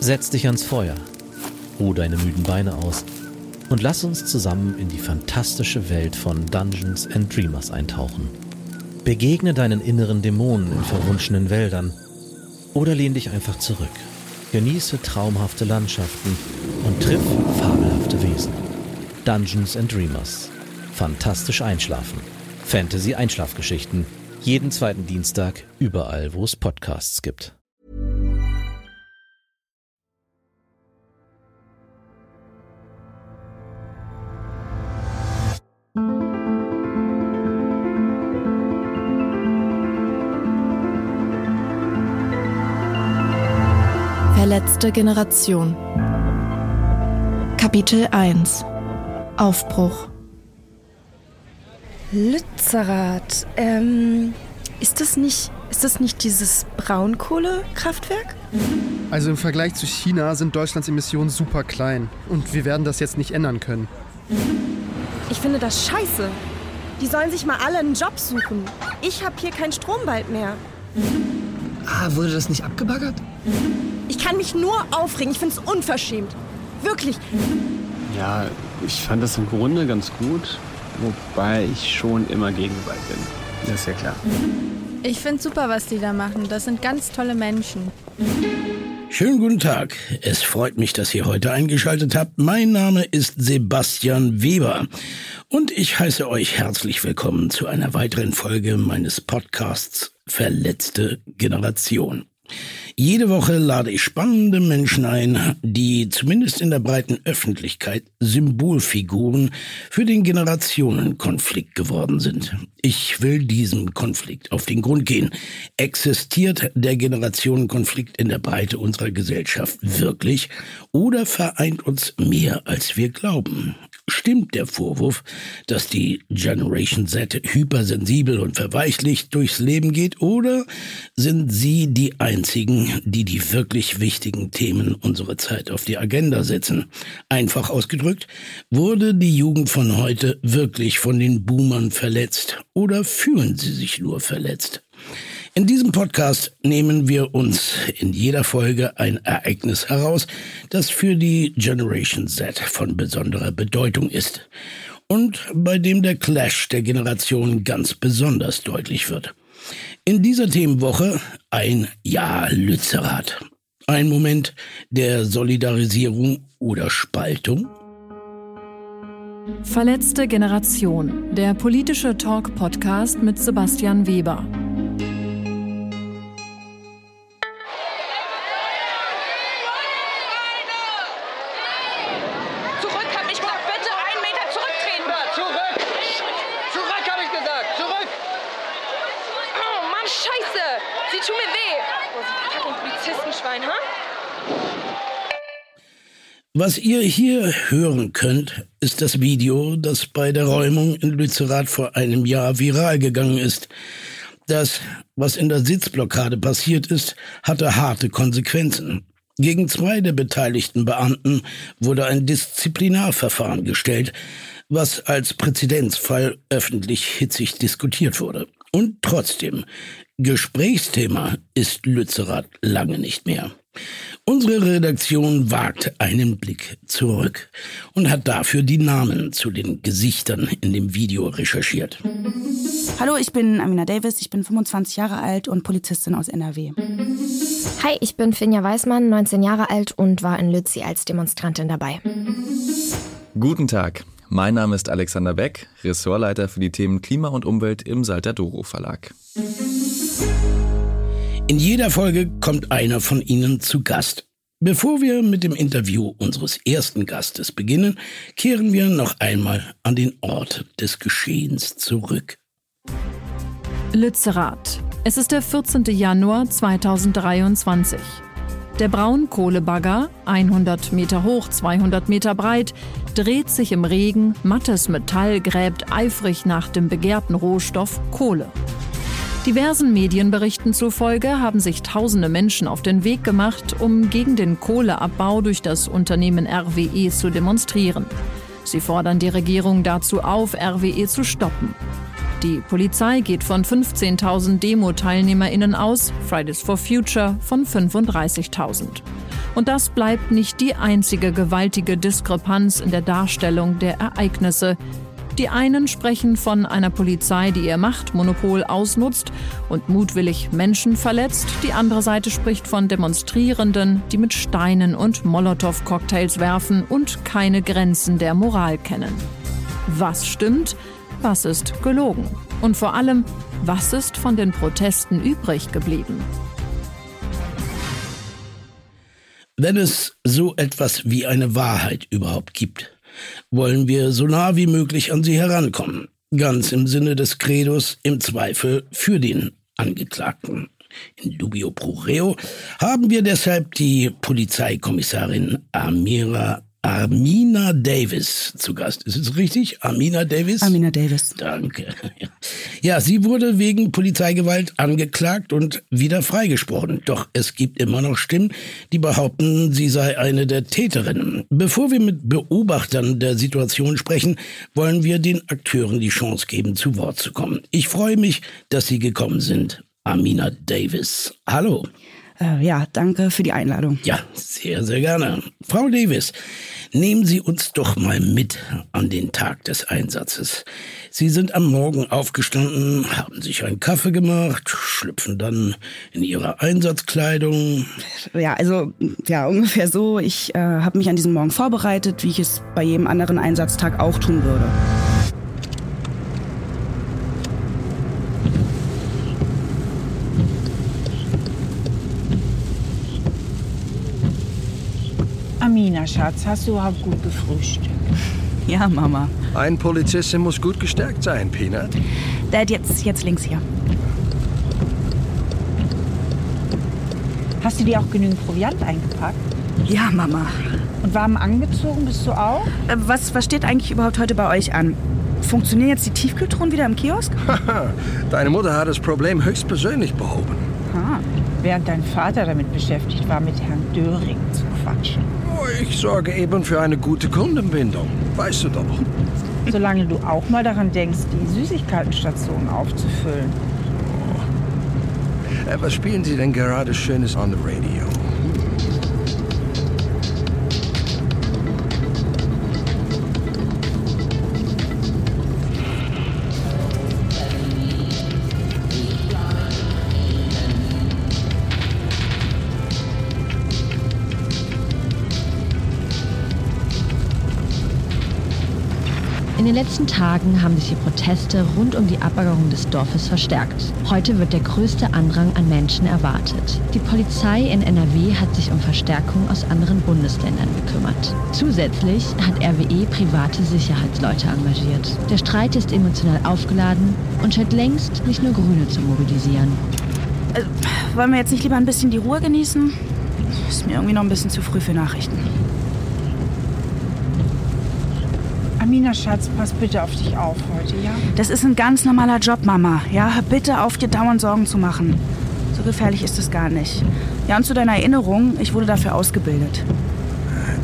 Setz dich ans Feuer, ruh deine müden Beine aus und lass uns zusammen in die fantastische Welt von Dungeons and Dreamers eintauchen. Begegne deinen inneren Dämonen in verwunschenen Wäldern oder lehn dich einfach zurück. Genieße traumhafte Landschaften und triff fabelhafte Wesen. Dungeons and Dreamers. Fantastisch einschlafen. Fantasy Einschlafgeschichten. Jeden zweiten Dienstag überall, wo es Podcasts gibt. Verletzte Generation. Kapitel 1 Aufbruch. Lützerath, ähm, ist das nicht, ist das nicht dieses Braunkohlekraftwerk? Also im Vergleich zu China sind Deutschlands Emissionen super klein. Und wir werden das jetzt nicht ändern können. Ich finde das scheiße. Die sollen sich mal alle einen Job suchen. Ich habe hier keinen Strom bald mehr. Ah, wurde das nicht abgebaggert? Ich kann mich nur aufregen. Ich finde es unverschämt. Wirklich. Ja, ich fand das im Grunde ganz gut, wobei ich schon immer gegen Gewalt bin. Das ist ja klar. Ich finde super, was die da machen. Das sind ganz tolle Menschen. Schönen guten Tag. Es freut mich, dass ihr heute eingeschaltet habt. Mein Name ist Sebastian Weber und ich heiße euch herzlich willkommen zu einer weiteren Folge meines Podcasts Verletzte Generation. Jede Woche lade ich spannende Menschen ein, die zumindest in der breiten Öffentlichkeit Symbolfiguren für den Generationenkonflikt geworden sind. Ich will diesem Konflikt auf den Grund gehen. Existiert der Generationenkonflikt in der Breite unserer Gesellschaft wirklich oder vereint uns mehr, als wir glauben? Stimmt der Vorwurf, dass die Generation Z hypersensibel und verweichlicht durchs Leben geht, oder sind sie die einzigen, die die wirklich wichtigen Themen unserer Zeit auf die Agenda setzen? Einfach ausgedrückt, wurde die Jugend von heute wirklich von den Boomern verletzt, oder fühlen sie sich nur verletzt? In diesem Podcast nehmen wir uns in jeder Folge ein Ereignis heraus, das für die Generation Z von besonderer Bedeutung ist und bei dem der Clash der Generationen ganz besonders deutlich wird. In dieser Themenwoche ein Ja Lützerath. Ein Moment der Solidarisierung oder Spaltung? Verletzte Generation, der politische Talk-Podcast mit Sebastian Weber. Was ihr hier hören könnt, ist das Video, das bei der Räumung in Lützerath vor einem Jahr viral gegangen ist. Das, was in der Sitzblockade passiert ist, hatte harte Konsequenzen. Gegen zwei der beteiligten Beamten wurde ein Disziplinarverfahren gestellt, was als Präzedenzfall öffentlich hitzig diskutiert wurde. Und trotzdem, Gesprächsthema ist Lützerath lange nicht mehr. Unsere Redaktion wagt einen Blick zurück und hat dafür die Namen zu den Gesichtern in dem Video recherchiert. Hallo, ich bin Amina Davis, ich bin 25 Jahre alt und Polizistin aus NRW. Hi, ich bin Finja Weißmann, 19 Jahre alt und war in Lützi als Demonstrantin dabei. Guten Tag, mein Name ist Alexander Beck, Ressortleiter für die Themen Klima und Umwelt im Salter Doro Verlag. In jeder Folge kommt einer von Ihnen zu Gast. Bevor wir mit dem Interview unseres ersten Gastes beginnen, kehren wir noch einmal an den Ort des Geschehens zurück. Lützerath. Es ist der 14. Januar 2023. Der Braunkohlebagger, 100 Meter hoch, 200 Meter breit, dreht sich im Regen, mattes Metall gräbt eifrig nach dem begehrten Rohstoff Kohle. Diversen Medienberichten zufolge haben sich tausende Menschen auf den Weg gemacht, um gegen den Kohleabbau durch das Unternehmen RWE zu demonstrieren. Sie fordern die Regierung dazu auf, RWE zu stoppen. Die Polizei geht von 15.000 Demo-TeilnehmerInnen aus, Fridays for Future von 35.000. Und das bleibt nicht die einzige gewaltige Diskrepanz in der Darstellung der Ereignisse. Die einen sprechen von einer Polizei, die ihr Machtmonopol ausnutzt und mutwillig Menschen verletzt. Die andere Seite spricht von Demonstrierenden, die mit Steinen und Molotow-Cocktails werfen und keine Grenzen der Moral kennen. Was stimmt? Was ist gelogen? Und vor allem, was ist von den Protesten übrig geblieben? Wenn es so etwas wie eine Wahrheit überhaupt gibt, wollen wir so nah wie möglich an sie herankommen. Ganz im Sinne des Credos im Zweifel für den Angeklagten. In dubio pro reo haben wir deshalb die Polizeikommissarin Amira Amina Davis zu Gast. Ist es richtig? Amina Davis? Amina Davis. Danke. Ja, sie wurde wegen Polizeigewalt angeklagt und wieder freigesprochen. Doch es gibt immer noch Stimmen, die behaupten, sie sei eine der Täterinnen. Bevor wir mit Beobachtern der Situation sprechen, wollen wir den Akteuren die Chance geben, zu Wort zu kommen. Ich freue mich, dass Sie gekommen sind. Amina Davis. Hallo. Äh, ja, danke für die Einladung. Ja, sehr, sehr gerne. Frau Davis, nehmen Sie uns doch mal mit an den Tag des Einsatzes. Sie sind am Morgen aufgestanden, haben sich einen Kaffee gemacht, schlüpfen dann in Ihre Einsatzkleidung. Ja, also ja, ungefähr so. Ich äh, habe mich an diesem Morgen vorbereitet, wie ich es bei jedem anderen Einsatztag auch tun würde. Amina, Schatz, hast du überhaupt gut gefrühstückt? Ja, Mama. Ein Polizistin muss gut gestärkt sein, Peanut. Dad, jetzt, jetzt links hier. Hast du dir auch genügend Proviant eingepackt? Ja, Mama. Und warm angezogen bist du auch? Äh, was, was steht eigentlich überhaupt heute bei euch an? Funktionieren jetzt die Tiefkühltruhen wieder im Kiosk? Deine Mutter hat das Problem höchstpersönlich behoben. Ah, während dein Vater damit beschäftigt war, mit Herrn Döring zu quatschen. Oh, ich sorge eben für eine gute Kundenbindung. Weißt du doch. Solange du auch mal daran denkst, die Süßigkeitenstation aufzufüllen. Äh, was spielen Sie denn gerade Schönes on the radio? Den letzten Tagen haben sich die Proteste rund um die Abbaggerung des Dorfes verstärkt. Heute wird der größte Andrang an Menschen erwartet. Die Polizei in NRW hat sich um Verstärkung aus anderen Bundesländern gekümmert. Zusätzlich hat RWE private Sicherheitsleute engagiert. Der Streit ist emotional aufgeladen und scheint längst nicht nur Grüne zu mobilisieren. Äh, wollen wir jetzt nicht lieber ein bisschen die Ruhe genießen? Ist mir irgendwie noch ein bisschen zu früh für Nachrichten. Amina, Schatz, pass bitte auf dich auf heute, ja? Das ist ein ganz normaler Job, Mama. Ja, hör bitte auf, dir dauernd Sorgen zu machen. So gefährlich ist es gar nicht. Ja, und zu deiner Erinnerung, ich wurde dafür ausgebildet.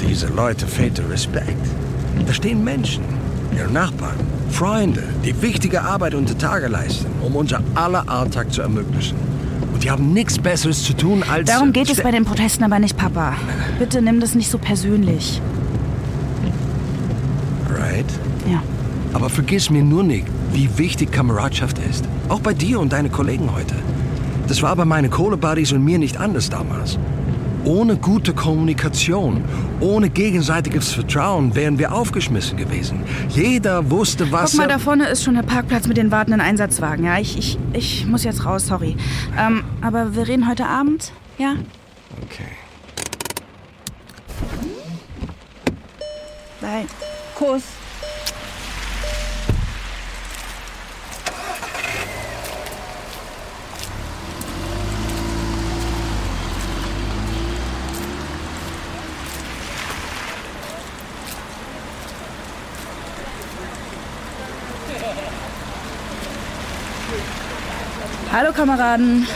Diese Leute fehlt der Respekt. Da stehen Menschen, ihre Nachbarn, Freunde, die wichtige Arbeit unter Tage leisten, um unser aller Alltag zu ermöglichen. Und die haben nichts Besseres zu tun als... Darum geht es bei den Protesten aber nicht, Papa. Bitte nimm das nicht so persönlich. Right? Ja. Aber vergiss mir nur nicht, wie wichtig Kameradschaft ist. Auch bei dir und deinen Kollegen heute. Das war bei meinen Kohle-Buddies und mir nicht anders damals. Ohne gute Kommunikation, ohne gegenseitiges Vertrauen wären wir aufgeschmissen gewesen. Jeder wusste, was... Guck mal, da vorne ist schon der Parkplatz mit den wartenden Einsatzwagen. Ja, ich, ich, ich muss jetzt raus, sorry. Ähm, aber wir reden heute Abend, ja? Okay. Bye. Kuss. Hallo, Kameraden.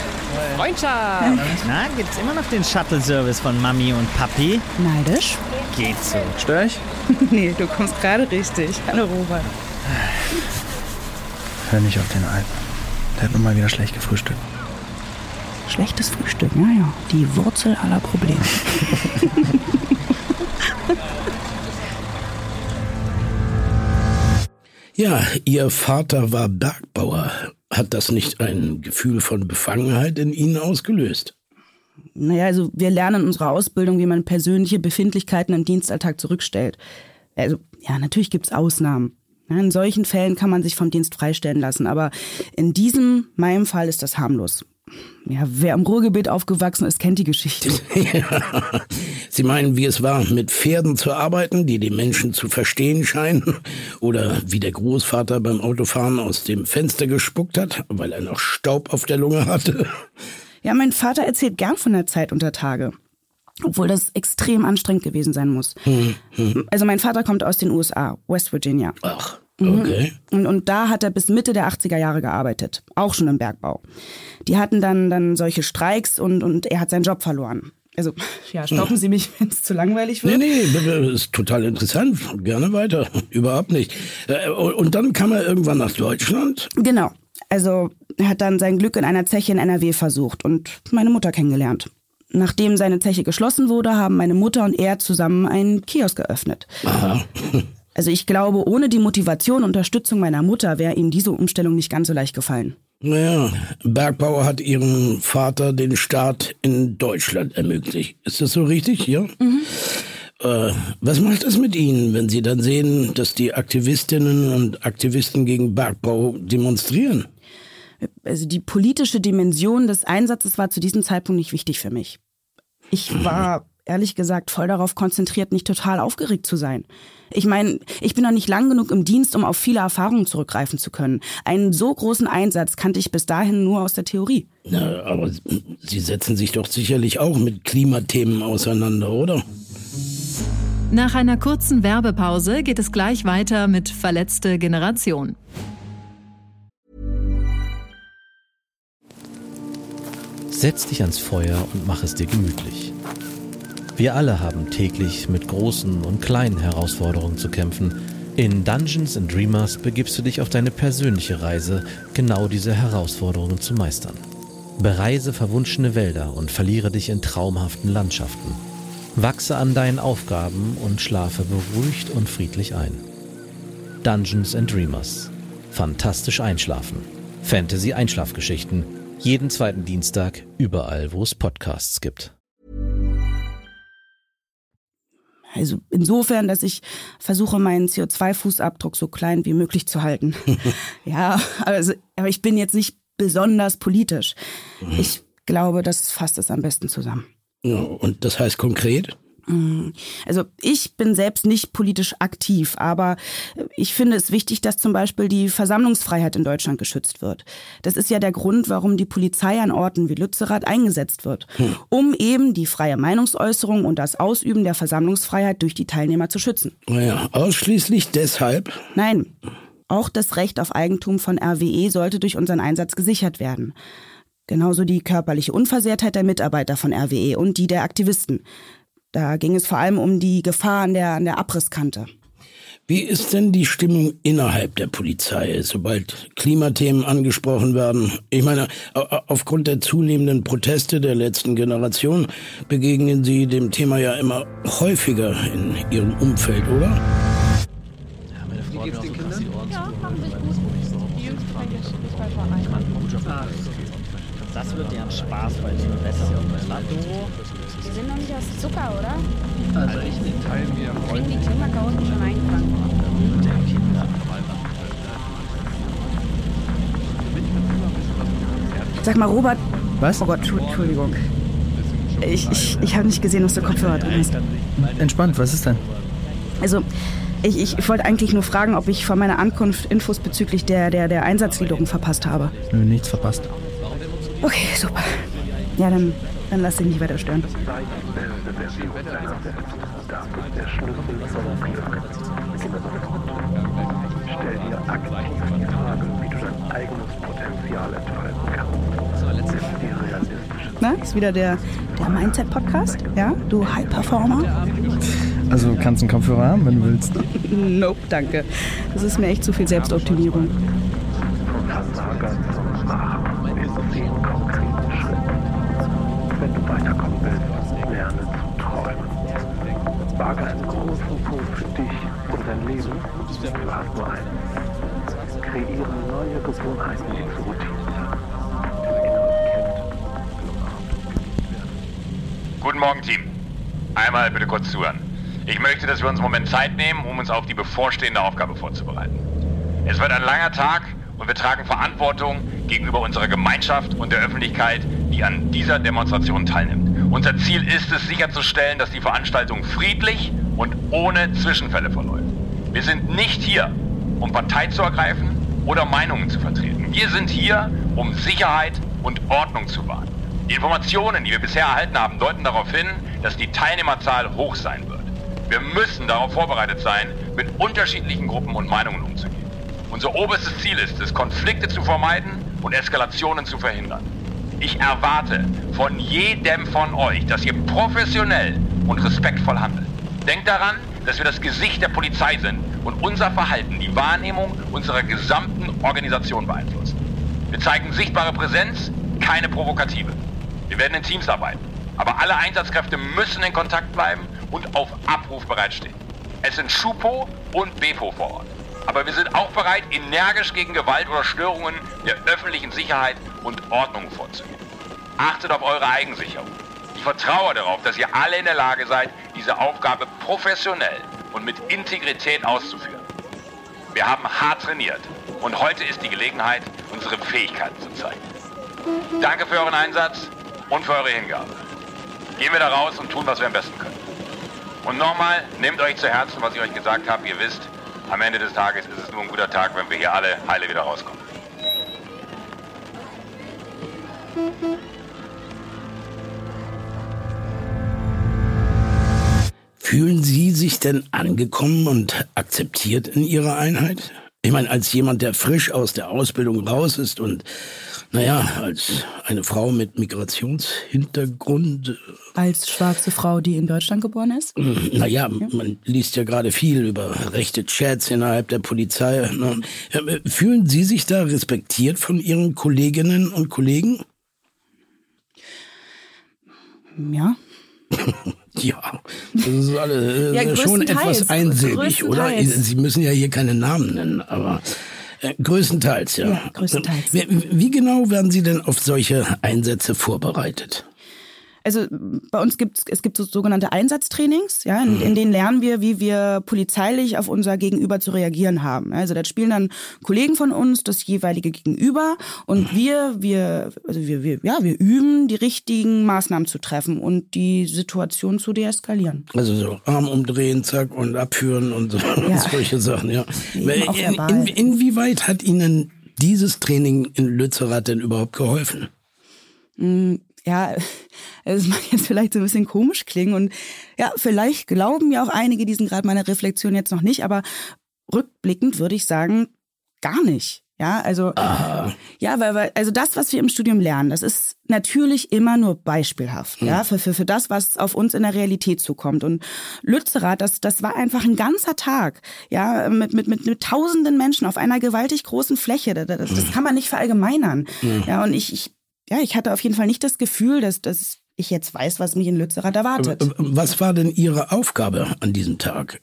Freundschaft! Na, gibt's immer noch den Shuttle-Service von Mami und Papi? Neidisch? Geht so. Stör ich? nee, du kommst gerade richtig. Hallo, Robert. Hör nicht auf den Alten. Der hat nun mal wieder schlecht gefrühstückt. Schlechtes Frühstück, ja, ja. Die Wurzel aller Probleme. Ja, Ihr Vater war Bergbauer. Hat das nicht ein Gefühl von Befangenheit in Ihnen ausgelöst? Naja, also wir lernen in unserer Ausbildung, wie man persönliche Befindlichkeiten im Dienstalltag zurückstellt. Also, ja, natürlich gibt's Ausnahmen. in solchen Fällen kann man sich vom Dienst freistellen lassen, aber in diesem, meinem Fall ist das harmlos. Ja, wer im Ruhrgebiet aufgewachsen ist, kennt die Geschichte. Ja. Sie meinen, wie es war, mit Pferden zu arbeiten, die die Menschen zu verstehen scheinen? Oder wie der Großvater beim Autofahren aus dem Fenster gespuckt hat, weil er noch Staub auf der Lunge hatte? Ja, mein Vater erzählt gern von der Zeit unter Tage. Obwohl das extrem anstrengend gewesen sein muss. Hm, hm. Also mein Vater kommt aus den USA, West Virginia. Ach. Okay. Und, und da hat er bis Mitte der 80er Jahre gearbeitet, auch schon im Bergbau. Die hatten dann, dann solche Streiks und, und er hat seinen Job verloren. Also, ja, stoppen Sie mich, wenn es zu langweilig wird. Nee, nee, ist total interessant. Gerne weiter. Überhaupt nicht. Äh, und dann kam er irgendwann nach Deutschland? Genau. Also, er hat dann sein Glück in einer Zeche in NRW versucht und meine Mutter kennengelernt. Nachdem seine Zeche geschlossen wurde, haben meine Mutter und er zusammen einen Kiosk geöffnet. Aha. Also ich glaube, ohne die Motivation und Unterstützung meiner Mutter wäre ihnen diese Umstellung nicht ganz so leicht gefallen. Naja, Bergbauer hat ihrem Vater den Start in Deutschland ermöglicht. Ist das so richtig, ja? Mhm. Äh, was macht das mit Ihnen, wenn Sie dann sehen, dass die Aktivistinnen und Aktivisten gegen Bergbau demonstrieren? Also die politische Dimension des Einsatzes war zu diesem Zeitpunkt nicht wichtig für mich. Ich war ehrlich gesagt voll darauf konzentriert, nicht total aufgeregt zu sein. Ich meine, ich bin noch nicht lang genug im Dienst, um auf viele Erfahrungen zurückgreifen zu können. Einen so großen Einsatz kannte ich bis dahin nur aus der Theorie. Na, aber Sie setzen sich doch sicherlich auch mit Klimathemen auseinander, oder? Nach einer kurzen Werbepause geht es gleich weiter mit Verletzte Generation. Setz dich ans Feuer und mach es dir gemütlich. Wir alle haben täglich mit großen und kleinen Herausforderungen zu kämpfen. In Dungeons and Dreamers begibst du dich auf deine persönliche Reise, genau diese Herausforderungen zu meistern. Bereise verwunschene Wälder und verliere dich in traumhaften Landschaften. Wachse an deinen Aufgaben und schlafe beruhigt und friedlich ein. Dungeons and Dreamers. Fantastisch einschlafen. Fantasy Einschlafgeschichten. Jeden zweiten Dienstag überall, wo es Podcasts gibt. Also insofern, dass ich versuche, meinen CO2-Fußabdruck so klein wie möglich zu halten. ja, also, aber ich bin jetzt nicht besonders politisch. Mhm. Ich glaube, das fasst es am besten zusammen. Ja, und das heißt konkret? Mm, also ich bin selbst nicht politisch aktiv, aber ich finde es wichtig, dass zum Beispiel die Versammlungsfreiheit in Deutschland geschützt wird. Das ist ja der Grund, warum die Polizei an Orten wie Lützerath eingesetzt wird, hm. um eben die freie Meinungsäußerung und das Ausüben der Versammlungsfreiheit durch die Teilnehmer zu schützen. Naja, ausschließlich deshalb? Nein. Auch das Recht auf Eigentum von RWE sollte durch unseren Einsatz gesichert werden. Genauso die körperliche Unversehrtheit der Mitarbeiter von RWE und die der Aktivisten. Da ging es vor allem um die Gefahr an der, an der Abrisskante. Wie ist denn die Stimmung innerhalb der Polizei, sobald Klimathemen angesprochen werden? Ich meine, aufgrund der zunehmenden Proteste der letzten Generation begegnen Sie dem Thema ja immer häufiger in Ihrem Umfeld, oder? Ja, meine Frau Wie geht's den Kindern? Ja, haben sich gut. Die Jüngste jetzt. Das wird ja ein Spaß bei diesem Wetter. Die sind noch nicht aus Zucker, oder? Also ich nicht. Teil mir Kriegen die Klimaker unten schon eingefangen. Sag mal, Robert. Was? Oh Gott, Entschuldigung. Ich, ich, ich habe nicht gesehen, dass du Kopfhörer drin hast. Entspannt, was ist denn? Also, ich, ich, wollte eigentlich nur fragen, ob ich von meiner Ankunft Infos bezüglich der, der, der Einsatzgliederung verpasst habe. Nö, nichts verpasst. Okay, super. Ja, dann, dann lass dich nicht weiter stören. Stell dir aktiv die Frage, wie du dein eigenes Potenzial entfalten kannst. Realistische Na, ist wieder der, der Mindset-Podcast? Ja, du High-Performer? Also kannst du einen Kopfhörer haben, wenn du willst. nope, danke. Das ist mir echt zu viel Selbstoptimierung. Für dich und dein Leben. Du hast nur einen. Kreiere neue Gewohnheiten ins Routine. Guten Morgen, Team. Einmal bitte kurz zuhören. Ich möchte, dass wir uns einen Moment Zeit nehmen, um uns auf die bevorstehende Aufgabe vorzubereiten. Es wird ein langer Tag und wir tragen Verantwortung gegenüber unserer Gemeinschaft und der Öffentlichkeit, die an dieser Demonstration teilnimmt. Unser Ziel ist es, sicherzustellen, dass die Veranstaltung friedlich und ohne Zwischenfälle verläuft. Wir sind nicht hier, um Partei zu ergreifen oder Meinungen zu vertreten. Wir sind hier, um Sicherheit und Ordnung zu wahren. Die Informationen, die wir bisher erhalten haben, deuten darauf hin, dass die Teilnehmerzahl hoch sein wird. Wir müssen darauf vorbereitet sein, mit unterschiedlichen Gruppen und Meinungen umzugehen. Unser oberstes Ziel ist es, Konflikte zu vermeiden und Eskalationen zu verhindern. Ich erwarte von jedem von euch, dass ihr professionell und respektvoll handelt. Denkt daran, dass wir das Gesicht der Polizei sind und unser Verhalten die Wahrnehmung unserer gesamten Organisation beeinflusst. Wir zeigen sichtbare Präsenz, keine provokative. Wir werden in Teams arbeiten, aber alle Einsatzkräfte müssen in Kontakt bleiben und auf Abruf bereitstehen. Es sind Schupo und Bepo vor Ort. Aber wir sind auch bereit, energisch gegen Gewalt oder Störungen der öffentlichen Sicherheit und Ordnung vorzugehen. Achtet auf eure Eigensicherung. Ich vertraue darauf, dass ihr alle in der Lage seid, diese Aufgabe professionell und mit Integrität auszuführen. Wir haben hart trainiert und heute ist die Gelegenheit, unsere Fähigkeiten zu zeigen. Danke für euren Einsatz und für eure Hingabe. Gehen wir da raus und tun, was wir am besten können. Und nochmal, nehmt euch zu Herzen, was ich euch gesagt habe. Ihr wisst, am Ende des Tages ist es nur ein guter Tag, wenn wir hier alle heile wieder rauskommen. Fühlen Sie sich denn angekommen und akzeptiert in Ihrer Einheit? Ich meine, als jemand, der frisch aus der Ausbildung raus ist und, naja, als eine Frau mit Migrationshintergrund. Als schwarze Frau, die in Deutschland geboren ist? Naja, ja. man liest ja gerade viel über rechte Chats innerhalb der Polizei. Ne? Fühlen Sie sich da respektiert von Ihren Kolleginnen und Kollegen? Ja. Ja, das ist alles ja, schon etwas einsilbig, oder? Sie müssen ja hier keine Namen nennen, aber äh, größtenteils, ja. Ja, größtenteils. Wie, wie genau werden Sie denn auf solche Einsätze vorbereitet? Also bei uns gibt es gibt so sogenannte Einsatztrainings, ja, in, in, denen lernen wir, wie wir polizeilich auf unser Gegenüber zu reagieren haben. Also da spielen dann Kollegen von uns das jeweilige Gegenüber und wir, wir, also wir, wir, ja, wir üben, die richtigen Maßnahmen zu treffen und die Situation zu deeskalieren. Also so Arm umdrehen, zack und abführen und so, ja. solche Sachen, ja. In, in, inwieweit hat Ihnen dieses Training in Lützerath denn überhaupt geholfen? Ja, es mag jetzt vielleicht so ein bisschen komisch klingen und ja, vielleicht glauben ja auch einige diesen gerade meine Reflexion jetzt noch nicht, aber rückblickend würde ich sagen, gar nicht. Ja, also Aha. ja, weil, weil also das, was wir im Studium lernen, das ist natürlich immer nur beispielhaft, hm. ja, für, für, für das, was auf uns in der Realität zukommt. Und Lützerath, das, das war einfach ein ganzer Tag, ja, mit, mit, mit, mit tausenden Menschen auf einer gewaltig großen Fläche. Das, das, das hm. kann man nicht verallgemeinern. Hm. Ja, und ich, ich ja, ich hatte auf jeden Fall nicht das Gefühl, dass, dass ich jetzt weiß, was mich in Lützerath erwartet. Was war denn Ihre Aufgabe an diesem Tag?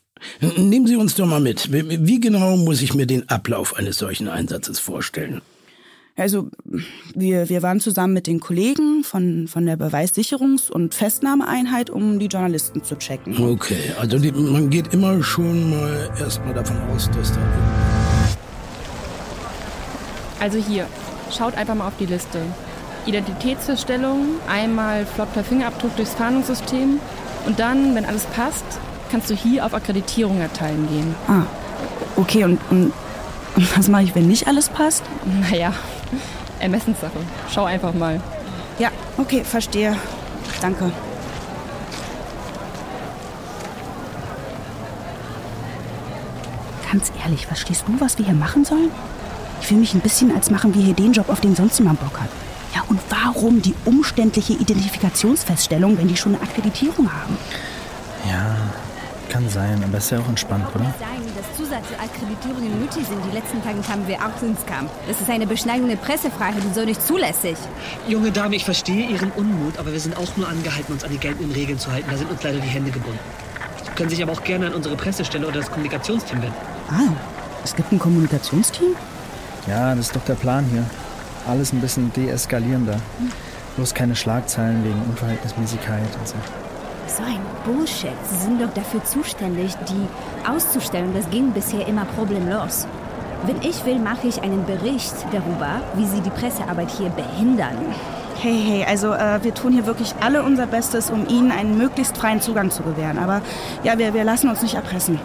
Nehmen Sie uns doch mal mit. Wie genau muss ich mir den Ablauf eines solchen Einsatzes vorstellen? Also wir, wir waren zusammen mit den Kollegen von, von der Beweissicherungs- und Festnahmeeinheit, um die Journalisten zu checken. Okay, also die, man geht immer schon mal erstmal davon aus, dass da... Also hier, schaut einfach mal auf die Liste. Identitätsfeststellung, einmal flott per Fingerabdruck durchs Fahndungssystem und dann, wenn alles passt, kannst du hier auf Akkreditierung erteilen gehen. Ah, okay. Und, und, und was mache ich, wenn nicht alles passt? Naja, Ermessenssache. Schau einfach mal. Ja, okay, verstehe. Danke. Ganz ehrlich, verstehst du, was wir hier machen sollen? Ich fühle mich ein bisschen, als machen wir hier den Job, auf den sonst niemand Bock hat. Ja, und warum die umständliche Identifikationsfeststellung, wenn die schon eine Akkreditierung haben? Ja, kann sein, aber ist ja auch entspannt, oder? sein, dass Zusatzakkreditierungen nötig sind. Die letzten Tage kamen wir auch ins Kampf. Das ist eine Beschneidung der Pressefreiheit und so nicht zulässig. Junge Dame, ich verstehe Ihren Unmut, aber wir sind auch nur angehalten, uns an die geltenden Regeln zu halten. Da sind uns leider die Hände gebunden. Sie können sich aber auch gerne an unsere Pressestelle oder das Kommunikationsteam wenden. Ah, es gibt ein Kommunikationsteam? Ja, das ist doch der Plan hier. Alles ein bisschen deeskalierender. Bloß keine Schlagzeilen wegen Unverhältnismäßigkeit und so. So ein Bullshit. Sie sind doch dafür zuständig, die auszustellen. Das ging bisher immer problemlos. Wenn ich will, mache ich einen Bericht darüber, wie Sie die Pressearbeit hier behindern. Hey, hey, also äh, wir tun hier wirklich alle unser Bestes, um Ihnen einen möglichst freien Zugang zu gewähren. Aber ja, wir, wir lassen uns nicht erpressen.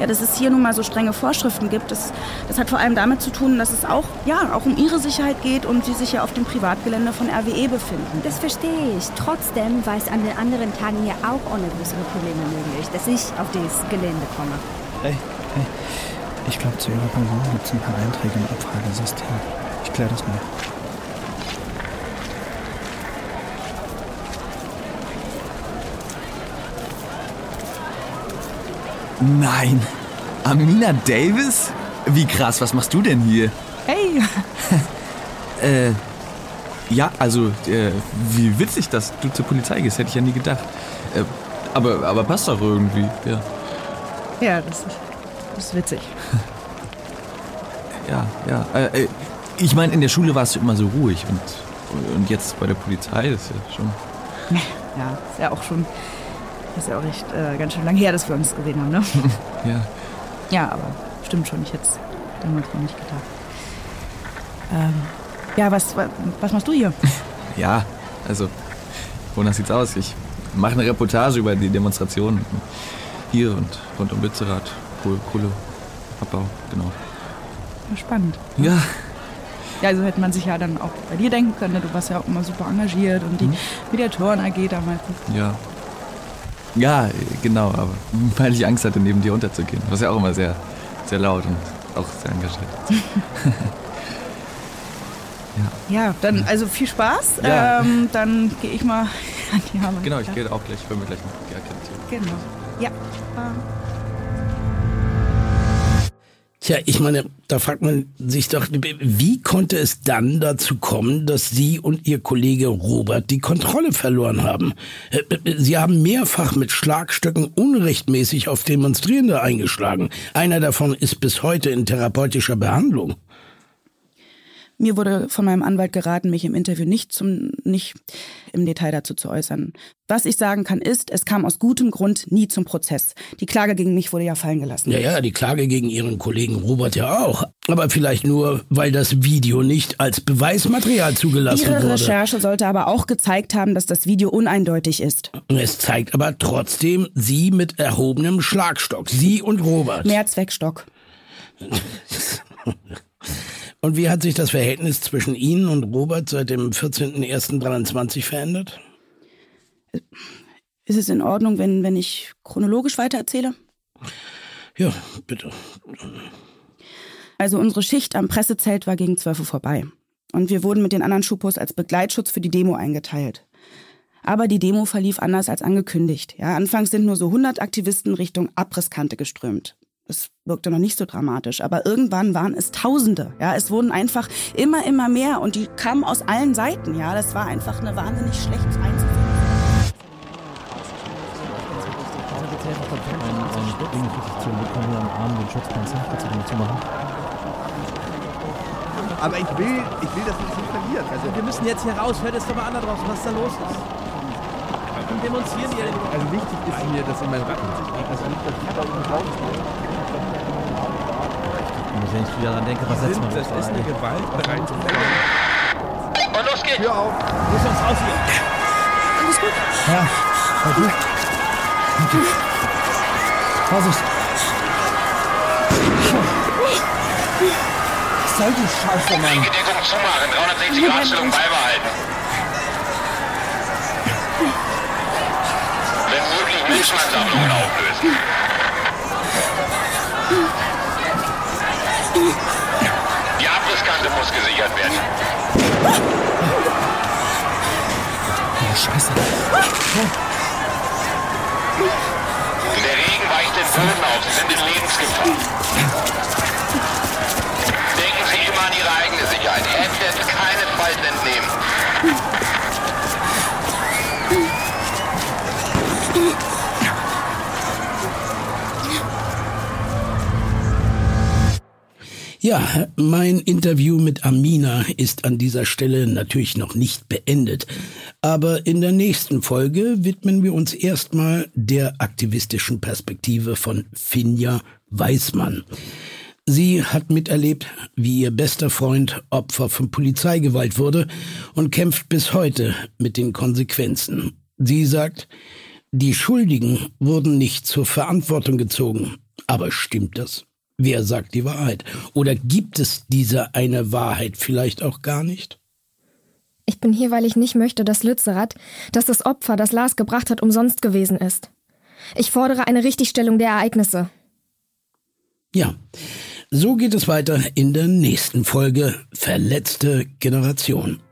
Ja, dass es hier nun mal so strenge Vorschriften gibt, das, das hat vor allem damit zu tun, dass es auch, ja, auch um Ihre Sicherheit geht und Sie sich ja auf dem Privatgelände von RWE befinden. Das verstehe ich. Trotzdem war es an den anderen Tagen hier auch ohne größere Probleme möglich, dass ich auf dieses Gelände komme. Hey, hey. Ich glaube, zu Ihrer Person gibt es ein paar Einträge im Abfragesystem. Ich kläre das mal. Nein. Amina Davis? Wie krass, was machst du denn hier? Hey. äh, ja, also, äh, wie witzig, dass du zur Polizei gehst, hätte ich ja nie gedacht. Äh, aber, aber passt doch irgendwie, ja. Ja, das ist, das ist witzig. Ja, ja. Äh, ich meine, in der Schule warst du immer so ruhig und, und jetzt bei der Polizei ist ja schon. Ja, ist ja auch schon. Ist ja auch echt äh, ganz schön lange her, dass wir uns gesehen haben, ne? ja. Ja, aber stimmt schon, ich hätte es damals noch nicht gedacht. Ähm, ja, was, was machst du hier? Ja, also, wonach sieht's aus? Ich mache eine Reportage über die Demonstrationen hier und rund um Lützerath, Kohleabbau, genau. Spannend. Ja. Ja, also hätte man sich ja dann auch bei dir denken können, ne? du warst ja auch immer super engagiert und die Mhm. Mediatoren AG damals. Ja. Ja, genau, aber weil ich Angst hatte, neben dir unterzugehen. Du warst ja auch immer sehr, sehr laut und auch sehr engagiert. Ja, dann also viel Spaß. Ja. Ähm, dann gehe ich mal an die Arme. Genau, ich gehe auch gleich, ich hol mir gleich noch die Akkreditierung. Genau. Ja. Tja, ich meine, da fragt man sich doch, wie konnte es dann dazu kommen, dass Sie und Ihr Kollege Robert die Kontrolle verloren haben? Sie haben mehrfach mit Schlagstöcken unrechtmäßig auf Demonstrierende eingeschlagen. Einer davon ist bis heute in therapeutischer Behandlung. Mir wurde von meinem Anwalt geraten, mich im Interview nicht zum nicht im Detail dazu zu äußern. Was ich sagen kann, ist, es kam aus gutem Grund nie zum Prozess. Die Klage gegen mich wurde ja fallen gelassen. Ja, ja, die Klage gegen Ihren Kollegen Robert ja auch. Aber vielleicht nur, weil das Video nicht als Beweismaterial zugelassen Ihre wurde. Recherche sollte aber auch gezeigt haben, dass das Video uneindeutig ist. Es zeigt aber trotzdem Sie mit erhobenem Schlagstock. Sie und Robert. Mehrzweckstock. Und wie hat sich das Verhältnis zwischen Ihnen und Robert seit dem 14.01.23 verändert? Ist es in Ordnung, wenn, wenn ich chronologisch weitererzähle? Ja, bitte. Also unsere Schicht am Pressezelt war gegen 12 Uhr vorbei. Und wir wurden mit den anderen Schupos als Begleitschutz für die Demo eingeteilt. Aber die Demo verlief anders als angekündigt. Ja, anfangs sind nur so 100 Aktivisten Richtung Abrisskante geströmt. Wirkte noch nicht so dramatisch, aber irgendwann waren es Tausende. Ja, es wurden einfach immer, immer mehr und die kamen aus allen Seiten. Ja, das war einfach eine wahnsinnig schlecht einzusehen. Aber ich will, ich will das nicht verlieren. Also wir müssen jetzt hier raus. Hört es doch mal an da draußen, was da los ist. Demonstrieren die? Also wichtig ist mir, dass in meinem Rücken sich also nicht, dass ich da oben raus Und wenn ich wieder daran denke, was letztes Mal Das ist eine gewaltbereite Und los geht's! Tür auf! Muss uns raus hier! Alles gut? Ja, okay. okay. Vorsicht. Was soll die Scheiße, Mann? Die Deckung zumachen, 360 Grad Stellung beibehalten. Wenn möglich Menschenansammlungen auflösen. Abrisskante muss gesichert werden. Oh, Scheiße. Der Regen Weicht den Boden auf, Ja, mein Interview mit Amina ist an dieser Stelle natürlich noch nicht beendet. Aber in der nächsten Folge widmen wir uns erstmal der aktivistischen Perspektive von Finja Weißmann. Sie hat miterlebt, wie ihr bester Freund Opfer von Polizeigewalt wurde und kämpft bis heute mit den Konsequenzen. Sie sagt, die Schuldigen wurden nicht zur Verantwortung gezogen. Aber stimmt das? Wer sagt die Wahrheit? Oder gibt es diese eine Wahrheit vielleicht auch gar nicht? Ich bin hier, weil ich nicht möchte, dass Lützerath, dass das Opfer, das Lars gebracht hat, umsonst gewesen ist. Ich fordere eine Richtigstellung der Ereignisse. Ja, so geht es weiter in der nächsten Folge Verletzte Generation.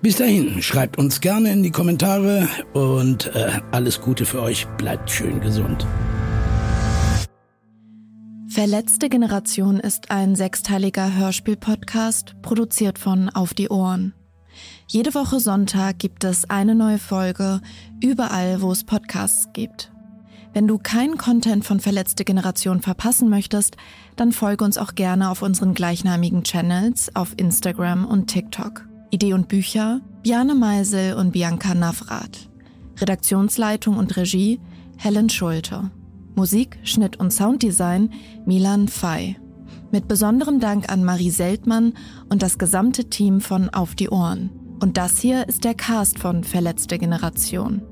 Bis dahin, schreibt uns gerne in die Kommentare und äh, alles Gute für euch. Bleibt schön gesund. Verletzte Generation ist ein sechsteiliger Hörspiel-Podcast, produziert von Auf die Ohren. Jede Woche Sonntag gibt es eine neue Folge, überall, wo es Podcasts gibt. Wenn du keinen Content von Verletzte Generation verpassen möchtest, dann folge uns auch gerne auf unseren gleichnamigen Channels auf Instagram und TikTok. Idee und Bücher Bjane Meisel und Bianca Navrat. Redaktionsleitung und Regie Helen Schulte. Musik, Schnitt und Sounddesign Milan Fey. Mit besonderem Dank an Marie Seltmann und das gesamte Team von Auf die Ohren. Und das hier ist der Cast von Verletzte Generation.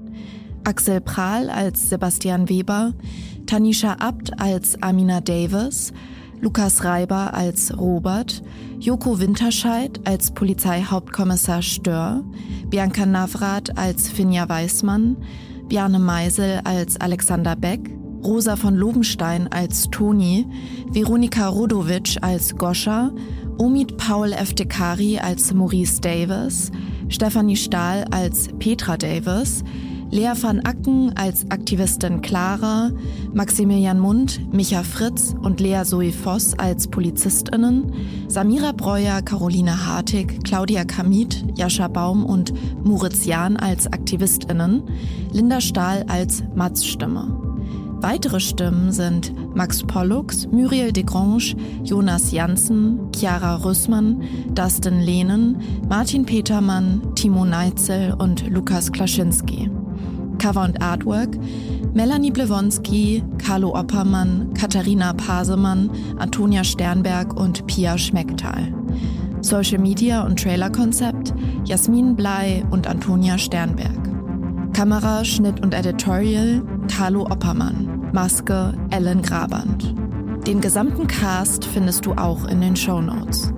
Axel Prahl als Sebastian Weber, Tanisha Abt als Amina Davis, Lukas Reiber als Robert, Joko Winterscheid als Polizeihauptkommissar Stör, Bianca Navrat als Finja Weißmann, Bjarne Meisel als Alexander Beck, Rosa von Lobenstein als Toni, Veronika Rodowitsch als Goscha, Omid Paul Eftekari als Maurice Davis, Stephanie Stahl als Petra Davis, Lea van Acken als Aktivistin Clara, Maximilian Mund, Micha Fritz und Lea Zoe Voss als PolizistInnen, Samira Breuer, Caroline Hartig, Claudia Kamit, Jascha Baum und Moritz Jahn als AktivistInnen, Linda Stahl als Mats-Stimme. Weitere Stimmen sind Max Pollux, Muriel Desgrange, Jonas Janssen, Chiara Rüssmann, Dustin Lehnen, Martin Petermann, Timo Neitzel und Lukas Klaschinski. Cover und Artwork Melanie Blewonski, Carlo Oppermann, Katharina Pasemann, Antonia Sternberg und Pia Schmecktal. Social Media und Trailerkonzept Jasmin Blei und Antonia Sternberg. Kamera, Schnitt und Editorial Carlo Oppermann. Maske Ellen Graband. Den gesamten Cast findest du auch in den Show Notes.